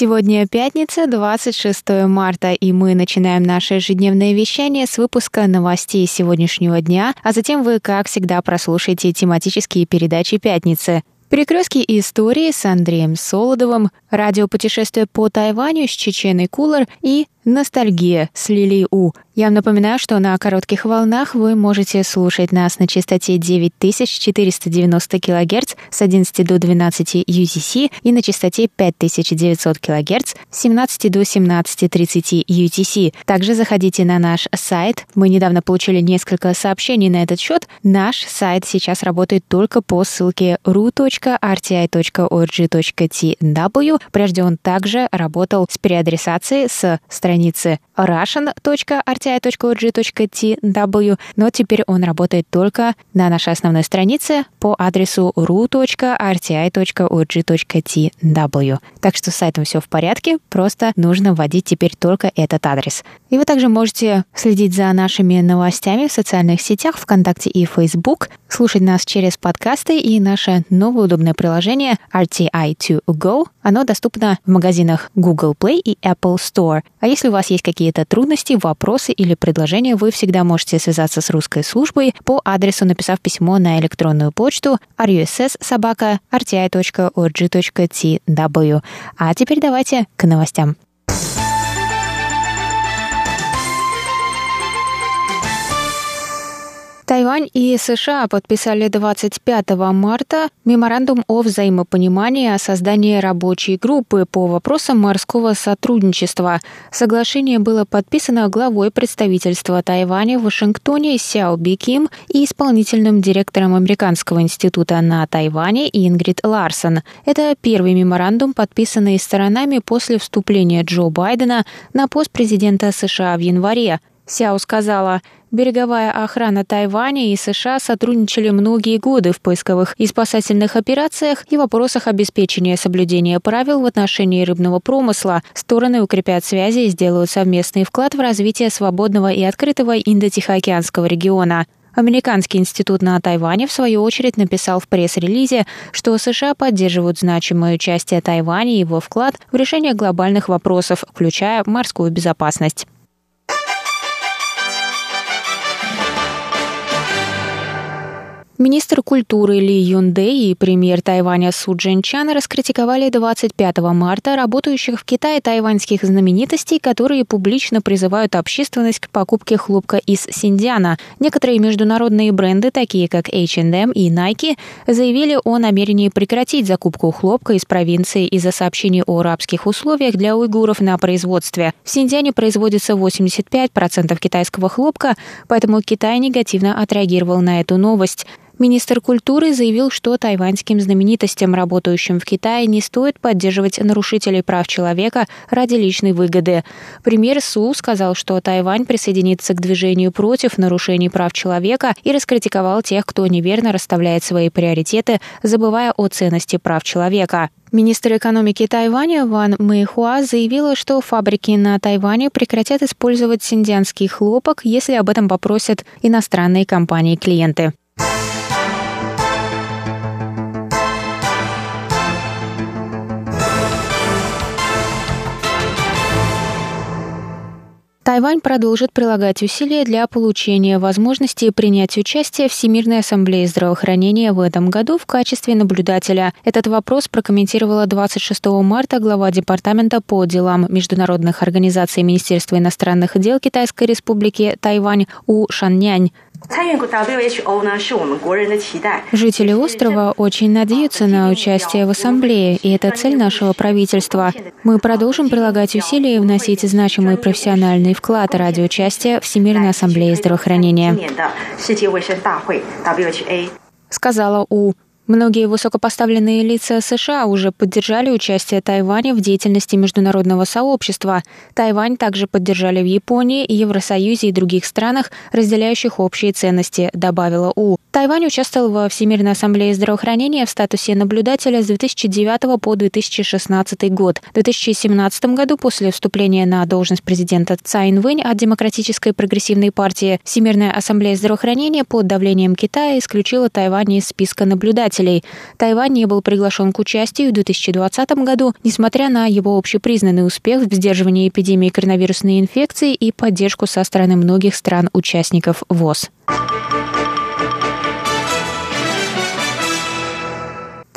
Сегодня пятница, 26 марта, и мы начинаем наше ежедневное вещание с выпуска новостей сегодняшнего дня, а затем вы, как всегда, прослушаете тематические передачи пятницы. Перекрестки истории с Андреем Солодовым, радиопутешествие по Тайваню с Чеченой Кулар и ностальгия с Лилией У. Я напоминаю, что на коротких волнах вы можете слушать нас на частоте 9490 кГц с 11 до 12 UTC и на частоте 5900 кГц с 17 до 17.30 UTC. Также заходите на наш сайт. Мы недавно получили несколько сообщений на этот счет. Наш сайт сейчас работает только по ссылке ru.rti.org.tw. Прежде он также работал с переадресацией с страницы russian.rti.org.tw, но теперь он работает только на нашей основной странице по адресу ru.rti.org.tw. Так что с сайтом все в порядке, просто нужно вводить теперь только этот адрес. И вы также можете следить за нашими новостями в социальных сетях ВКонтакте и Facebook, слушать нас через подкасты и наше новое удобное приложение RTI2Go. Оно доступно в магазинах Google Play и Apple Store. А если у вас есть какие-то трудности, вопросы или предложения, вы всегда можете связаться с русской службой по адресу, написав письмо на электронную почту russsobaka.rti.org.tw. А теперь давайте к новостям. Тайвань и США подписали 25 марта меморандум о взаимопонимании о создании рабочей группы по вопросам морского сотрудничества. Соглашение было подписано главой представительства Тайваня в Вашингтоне Сяо Би Ким и исполнительным директором Американского института на Тайване Ингрид Ларсон. Это первый меморандум, подписанный сторонами после вступления Джо Байдена на пост президента США в январе. Сяо сказала, береговая охрана Тайваня и США сотрудничали многие годы в поисковых и спасательных операциях и вопросах обеспечения соблюдения правил в отношении рыбного промысла. Стороны укрепят связи и сделают совместный вклад в развитие свободного и открытого Индо-Тихоокеанского региона. Американский институт на Тайване, в свою очередь, написал в пресс-релизе, что США поддерживают значимое участие Тайваня и его вклад в решение глобальных вопросов, включая морскую безопасность. Министр культуры Ли Юнде и премьер Тайваня Су Чан раскритиковали 25 марта работающих в Китае тайваньских знаменитостей, которые публично призывают общественность к покупке хлопка из Синдиана. Некоторые международные бренды, такие как H&M и Nike, заявили о намерении прекратить закупку хлопка из провинции из-за сообщений о рабских условиях для уйгуров на производстве. В Синдиане производится 85% китайского хлопка, поэтому Китай негативно отреагировал на эту новость. Министр культуры заявил, что тайваньским знаменитостям, работающим в Китае, не стоит поддерживать нарушителей прав человека ради личной выгоды. Премьер Су сказал, что Тайвань присоединится к движению против нарушений прав человека и раскритиковал тех, кто неверно расставляет свои приоритеты, забывая о ценности прав человека. Министр экономики Тайваня Ван Мэйхуа заявила, что фабрики на Тайване прекратят использовать синдианский хлопок, если об этом попросят иностранные компании-клиенты. Тайвань продолжит прилагать усилия для получения возможности принять участие в Всемирной ассамблее здравоохранения в этом году в качестве наблюдателя. Этот вопрос прокомментировала 26 марта глава Департамента по делам международных организаций Министерства иностранных дел Китайской Республики Тайвань У Шаннянь. Жители острова очень надеются на участие в ассамблее, и это цель нашего правительства. Мы продолжим прилагать усилия и вносить значимый профессиональный вклад ради участия в Всемирной ассамблее здравоохранения. Сказала У. Многие высокопоставленные лица США уже поддержали участие Тайваня в деятельности международного сообщества. Тайвань также поддержали в Японии, Евросоюзе и других странах, разделяющих общие ценности, добавила У. Тайвань участвовал во Всемирной ассамблее здравоохранения в статусе наблюдателя с 2009 по 2016 год. В 2017 году, после вступления на должность президента Цайн Вэнь от Демократической прогрессивной партии, Всемирная ассамблея здравоохранения под давлением Китая исключила Тайвань из списка наблюдателей наблюдателей. Тайвань не был приглашен к участию в 2020 году, несмотря на его общепризнанный успех в сдерживании эпидемии коронавирусной инфекции и поддержку со стороны многих стран-участников ВОЗ.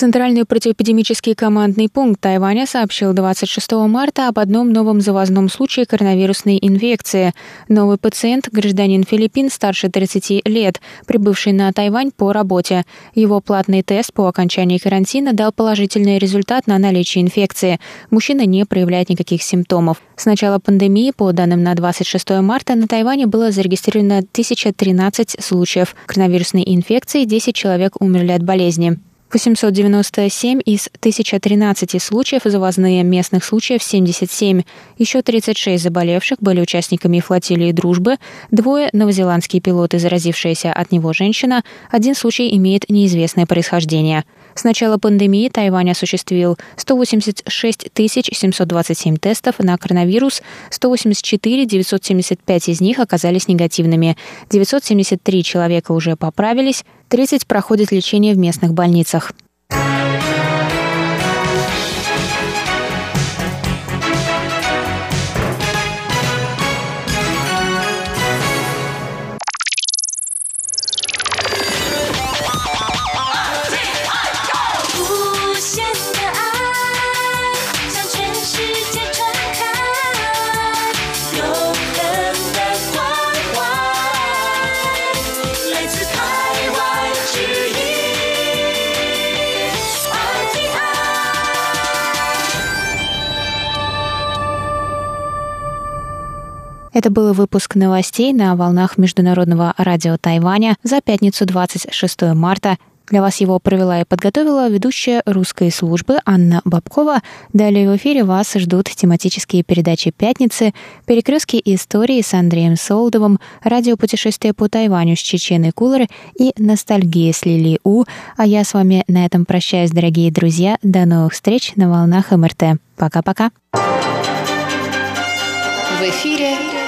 Центральный противоэпидемический командный пункт Тайваня сообщил 26 марта об одном новом завозном случае коронавирусной инфекции. Новый пациент – гражданин Филиппин старше 30 лет, прибывший на Тайвань по работе. Его платный тест по окончании карантина дал положительный результат на наличие инфекции. Мужчина не проявляет никаких симптомов. С начала пандемии, по данным на 26 марта, на Тайване было зарегистрировано 1013 случаев коронавирусной инфекции, 10 человек умерли от болезни. 897 из 1013 случаев завозные, местных случаев 77. Еще 36 заболевших были участниками флотилии «Дружбы», двое – новозеландские пилоты, заразившиеся от него женщина, один случай имеет неизвестное происхождение – с начала пандемии Тайвань осуществил 186 727 тестов на коронавирус, 184 975 из них оказались негативными, 973 человека уже поправились, 30 проходят лечение в местных больницах. Это был выпуск новостей на волнах Международного радио Тайваня за пятницу 26 марта. Для вас его провела и подготовила ведущая русской службы Анна Бабкова. Далее в эфире вас ждут тематические передачи «Пятницы», «Перекрестки истории» с Андреем Солдовым, радиопутешествие по Тайваню с Чеченой Кулер и «Ностальгия с Лили У». А я с вами на этом прощаюсь, дорогие друзья. До новых встреч на волнах МРТ. Пока-пока. В эфире